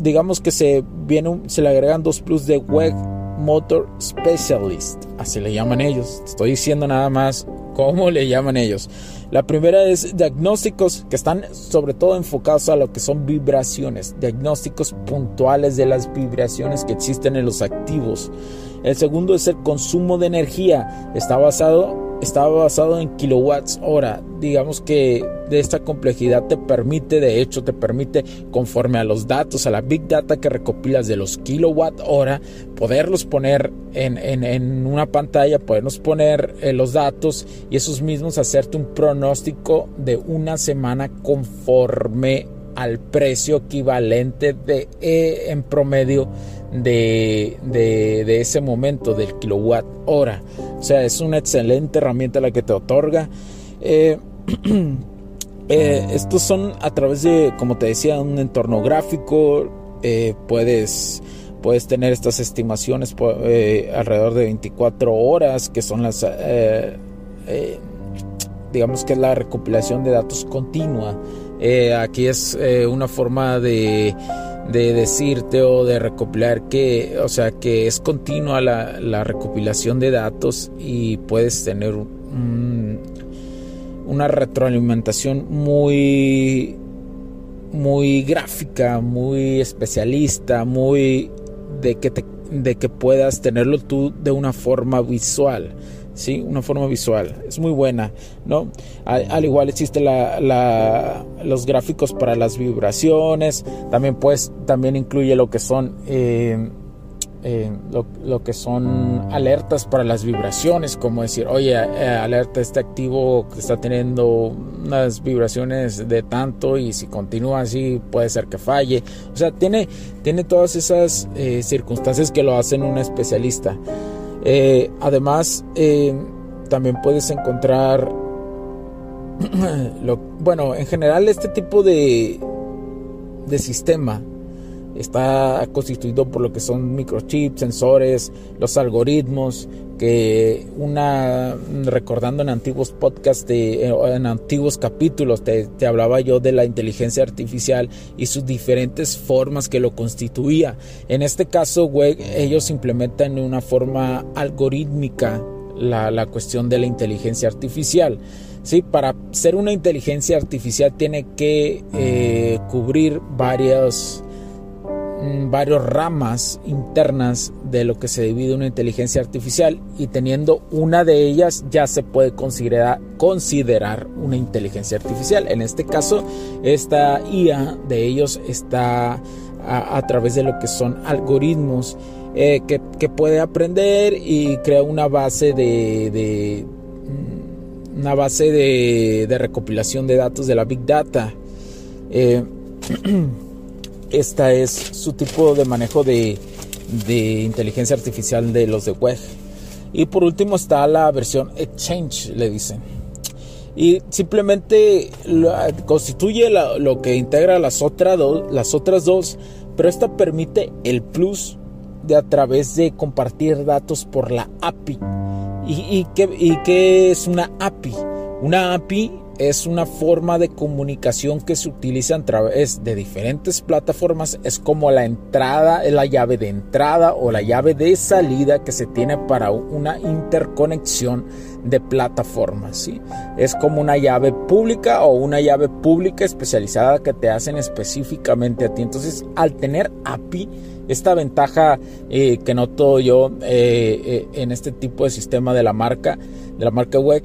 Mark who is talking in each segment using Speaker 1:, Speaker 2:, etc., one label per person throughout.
Speaker 1: digamos que se, viene se le agregan dos plus de Web Motor Specialist, así le llaman ellos. Estoy diciendo nada más cómo le llaman ellos. La primera es diagnósticos que están sobre todo enfocados a lo que son vibraciones, diagnósticos puntuales de las vibraciones que existen en los activos. El segundo es el consumo de energía, está basado estaba basado en kilowatts hora. Digamos que de esta complejidad te permite, de hecho, te permite, conforme a los datos, a la big data que recopilas de los kilowatt hora, poderlos poner en, una pantalla, podernos poner eh, los datos y esos mismos hacerte un pronóstico de una semana conforme al precio equivalente de eh, en promedio de, de, ese momento del kilowatt hora. O sea, es una excelente herramienta la que te otorga. Eh, eh, estos son a través de, como te decía, un entorno gráfico. puedes, puedes tener estas estimaciones alrededor de 24 horas, que son las, digamos que es la recopilación de datos continua. aquí es una forma de de decirte o de recopilar que, o sea, que es continua la, recopilación de datos y puedes tener una retroalimentación muy, muy gráfica, muy especialista, muy de que, de que puedas tenerlo tú de una forma visual. ¿Sí? Una forma visual. Es muy buena, ¿no? Al, igual existe la, los gráficos para las vibraciones. También, pues, también incluye lo que son... Eh, eh, lo, que son alertas para las vibraciones, como decir, oye, eh, alerta este activo que está teniendo unas vibraciones de tanto y si continúa así puede ser que falle. O sea, tiene, tiene todas esas circunstancias que lo hacen un especialista. Eh, además, eh, también puedes encontrar, bueno, en general este tipo de, de sistema está constituido por lo que son microchips, sensores, los algoritmos, que una, recordando en antiguos podcasts, de, eh, en antiguos capítulos, te, hablaba yo de la inteligencia artificial y sus diferentes formas que lo constituía. En este caso, güey, ellos implementan de una forma algorítmica la, la cuestión de la inteligencia artificial. Sí, para ser una inteligencia artificial tiene que eh, cubrir varios Mm, varias ramas internas de lo que se divide una inteligencia artificial y teniendo una de ellas ya se puede considerar, considerar una inteligencia artificial. En este caso, esta IA de ellos está a, través de lo que son algoritmos eh, que, puede aprender y crea una base de, mm, una base de, recopilación de datos de la Big Data. Eh, Esta es su tipo de manejo de, inteligencia artificial de los de web. Y por último está la versión Exchange, le dicen. Y simplemente constituye lo que integra las, las otras dos, pero esta permite el plus de a través de compartir datos por la API. ¿Y, y, y qué es una API? Una API es una forma de comunicación que se utiliza a través de diferentes plataformas. Es como la entrada, la llave de entrada o la llave de salida que se tiene para una interconexión de plataformas. ¿sí? Es como una llave pública o una llave pública especializada que te hacen específicamente a ti. Entonces, al tener API, esta ventaja eh, que noto yo eh, eh, en este tipo de sistema de la marca, de la marca web,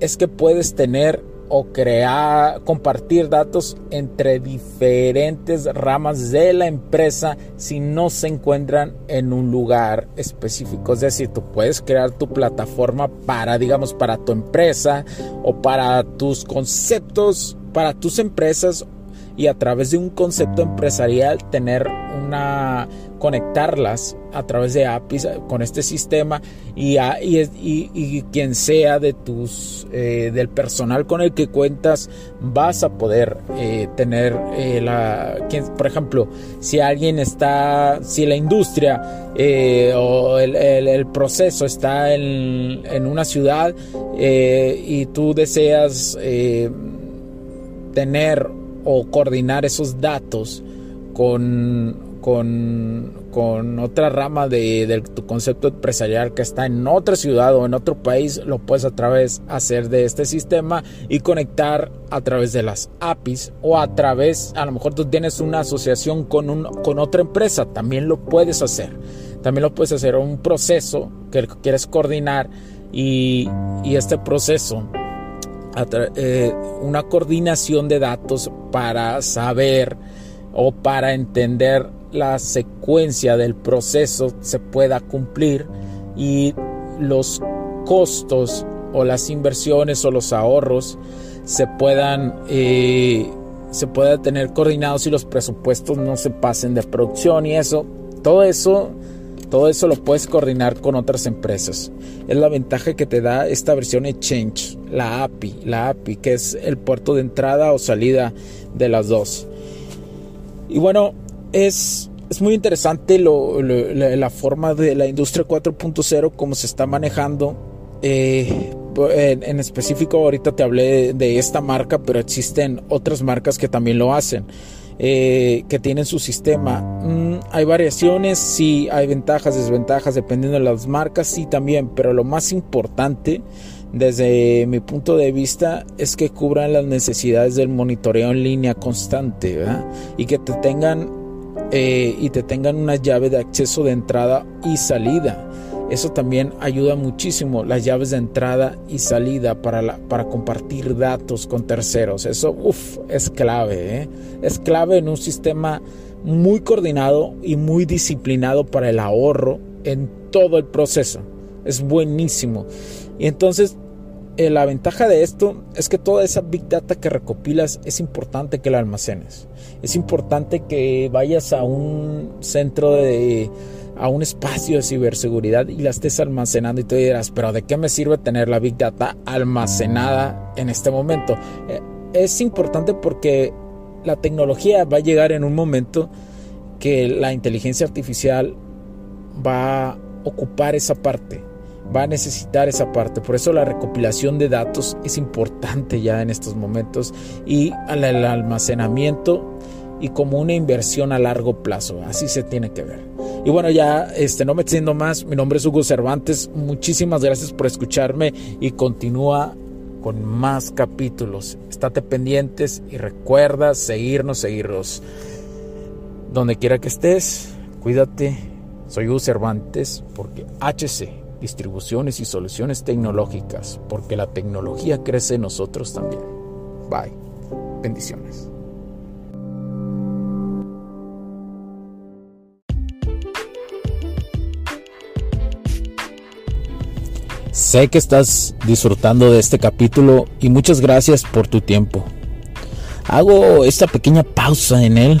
Speaker 1: es que puedes tener o crear, compartir datos entre diferentes ramas de la empresa si no se encuentran en un lugar específico. Es decir, tú puedes crear tu plataforma para, digamos, para tu empresa o para tus conceptos, para tus empresas y a través de un concepto empresarial tener un una conectarlas a través de APIs con este sistema y, y, quien sea de tus eh, del personal con el que cuentas vas a poder eh, tener eh, la por ejemplo si alguien está si la industria o el, proceso está en, en una ciudad y tú deseas tener o coordinar esos datos con con, otra rama de, tu concepto empresarial que está en otra ciudad o en otro país, lo puedes a través hacer de este sistema y conectar a través de las APIs o a través, a lo mejor tú tienes una asociación con, un, con otra empresa, también lo puedes hacer. También lo puedes hacer un proceso que quieres coordinar y, este proceso eh, una coordinación de datos para saber o para entender la secuencia del proceso se pueda cumplir y los costos o las inversiones o los ahorros se puedan eh, se pueda tener coordinados y los presupuestos no se pasen de producción y eso todo eso todo eso lo puedes coordinar con otras empresas. Es la ventaja que te da esta versión Exchange, la API, la API, que es el puerto de entrada o salida de las dos. Y bueno, es, es muy interesante la, forma de la industria 4.0, cómo se está manejando. Eh, en, específico, ahorita te hablé de, esta marca, pero existen otras marcas que también lo hacen. Eh, que tienen su sistema. Mm, hay variaciones, sí, hay ventajas, desventajas, dependiendo de las marcas, sí también, pero lo más importante desde mi punto de vista es que cubran las necesidades del monitoreo en línea constante y que te tengan eh, y te tengan una llave de acceso de entrada y salida. Eso también ayuda muchísimo, las llaves de entrada y salida para, para compartir datos con terceros. Eso es clave. ¿eh? Es clave en un sistema muy coordinado y muy disciplinado para el ahorro en todo el proceso. Es buenísimo. Y entonces eh, la ventaja de esto es que toda esa big data que recopilas es importante que la almacenes. Es importante que vayas a un centro de a un espacio de ciberseguridad y la estés almacenando y te dirás, pero ¿de qué me sirve tener la big data almacenada en este momento? Eh, es importante porque la tecnología va a llegar en un momento que la inteligencia artificial va a ocupar esa parte va a necesitar esa parte. Por eso la recopilación de datos es importante ya en estos momentos y el almacenamiento y como una inversión a largo plazo. Así se tiene que ver. Y bueno, ya este, no me extiendo más. Mi nombre es Hugo Cervantes. Muchísimas gracias por escucharme y continúa con más capítulos. Estate pendientes y recuerda seguirnos, seguirnos. Donde quiera que estés, cuídate. Soy Hugo Cervantes porque HC distribuciones y soluciones tecnológicas, porque la tecnología crece en nosotros también. Bye. Bendiciones. Sé que estás disfrutando de este capítulo y muchas gracias por tu tiempo. Hago esta pequeña pausa en él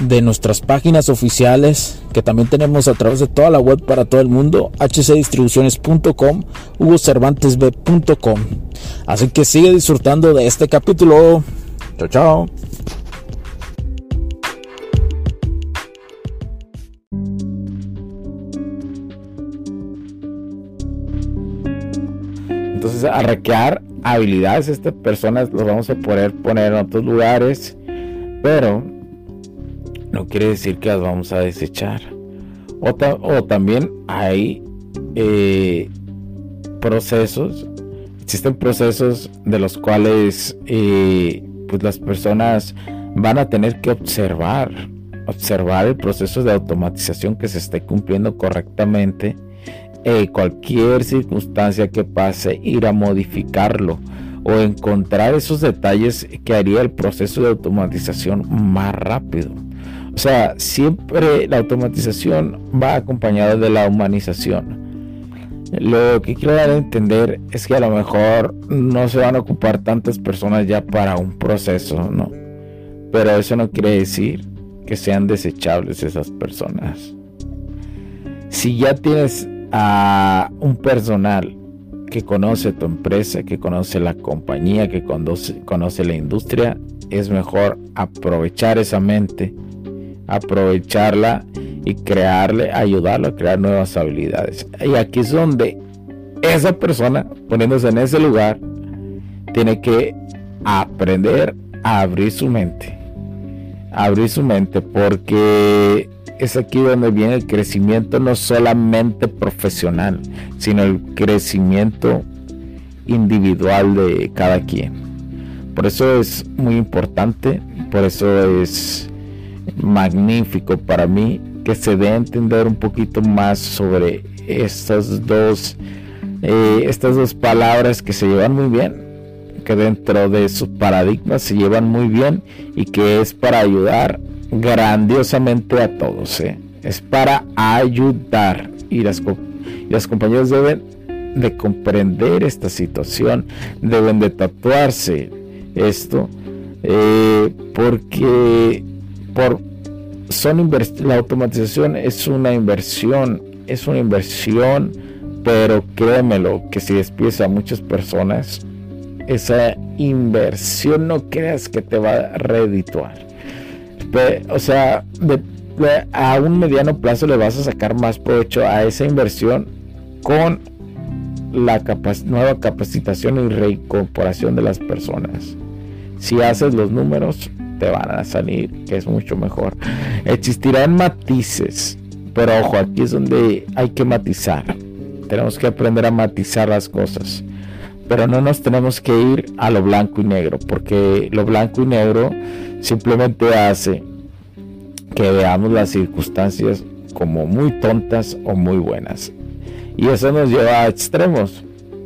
Speaker 1: de nuestras páginas oficiales que también tenemos a través de toda la web para todo el mundo, hcdistribuciones.com, hugocervantesb.com. Así que sigue disfrutando de este capítulo. Chao, chao. Entonces, a recrear habilidades, estas personas las vamos a poder poner en otros lugares, pero no quiere decir que las vamos a desechar. O, también hay eh, procesos, existen procesos de los cuales eh, pues las personas van a tener que observar, observar el proceso de automatización que se esté cumpliendo correctamente eh, cualquier circunstancia que pase, ir a modificarlo o encontrar esos detalles que haría el proceso de automatización más rápido. O sea, siempre la automatización va acompañada de la humanización. Lo que quiero dar a entender es que a lo mejor no se van a ocupar tantas personas ya para un proceso, ¿no? Pero eso no quiere decir que sean desechables esas personas. Si ya tienes a un personal que conoce tu empresa, que conoce la compañía, que conoce, conoce la industria, es mejor aprovechar esa mente, aprovecharla y crearle, ayudarlo a crear nuevas habilidades. Y aquí es donde esa persona, poniéndose en ese lugar, tiene que aprender a abrir su mente. Abrir su mente porque es aquí donde viene el crecimiento no solamente profesional, sino el crecimiento individual de cada quien. Por eso es muy importante, por eso es magnífico para mí que se dé a entender un poquito más sobre estas dos, eh, estas dos palabras que se llevan muy bien, que dentro de su paradigma se llevan muy bien y que es para ayudar grandiosamente a todos. ¿eh? Es para ayudar y las, y las compañías deben de comprender esta situación, deben de tatuarse esto, eh, porque por son la automatización es una inversión, es una inversión, pero créemelo que si despides a muchas personas, esa inversión no creas que te va a redituar. O sea, a un mediano plazo le vas a sacar más provecho a esa inversión con la nueva capacitación y reincorporación de las personas. Si haces los números, te van a salir, que es mucho mejor. Existirán matices, pero ojo, aquí es donde hay que matizar. Tenemos que aprender a matizar las cosas. Pero no nos tenemos que ir a lo blanco y negro, porque lo blanco y negro simplemente hace que veamos las circunstancias como muy tontas o muy buenas. Y eso nos lleva a extremos,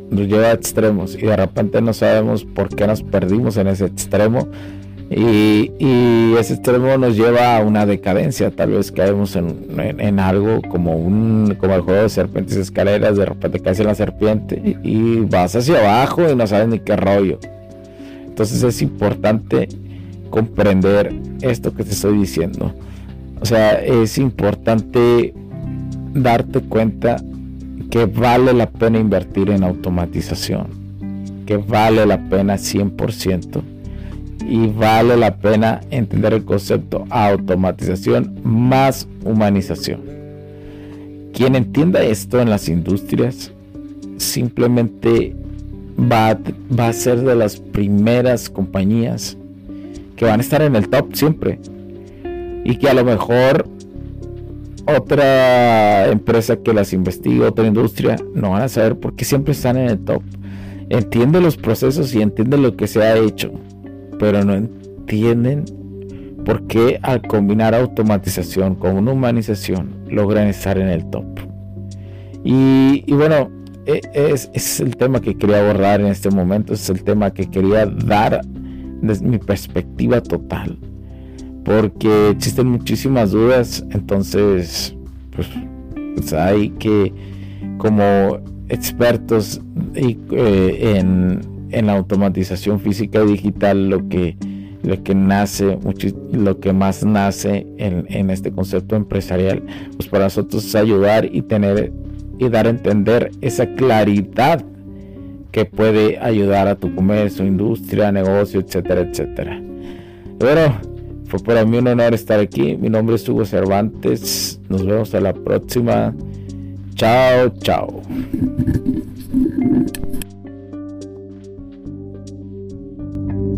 Speaker 1: nos lleva a extremos y de repente no sabemos por qué nos perdimos en ese extremo y, ese extremo nos lleva a una decadencia. Tal vez caemos en, algo como un como el juego de serpientes y escaleras. De repente caes en la serpiente y, vas hacia abajo y no sabes ni qué rollo. Entonces es importante comprender esto que te estoy diciendo. O sea, es importante darte cuenta que vale la pena invertir en automatización. Que vale la pena 100% y vale la pena entender el concepto automatización más humanización. Quien entienda esto en las industrias simplemente va a, ser de las primeras compañías que van a estar en el top siempre y que a lo mejor otra empresa que las investigue, otra industria, no van a saber por qué siempre están en el top. Entiende los procesos y entiende lo que se ha hecho pero no entienden por qué al combinar automatización con una humanización logran estar en el top. Y, bueno, e, es, es, el tema que quería abordar en este momento, es el tema que quería dar desde mi perspectiva total, porque existen muchísimas dudas, entonces pues, pues hay que como expertos eh, en, en la automatización física y digital lo que, lo que nace, lo que más nace en, este concepto empresarial, pues para nosotros es ayudar y tener y dar a entender esa claridad que puede ayudar a tu comercio, industria, negocio, etcétera, etcétera. Bueno, fue para mí un honor estar aquí. Mi nombre es Hugo Cervantes. Nos vemos a la próxima. Chao, chao.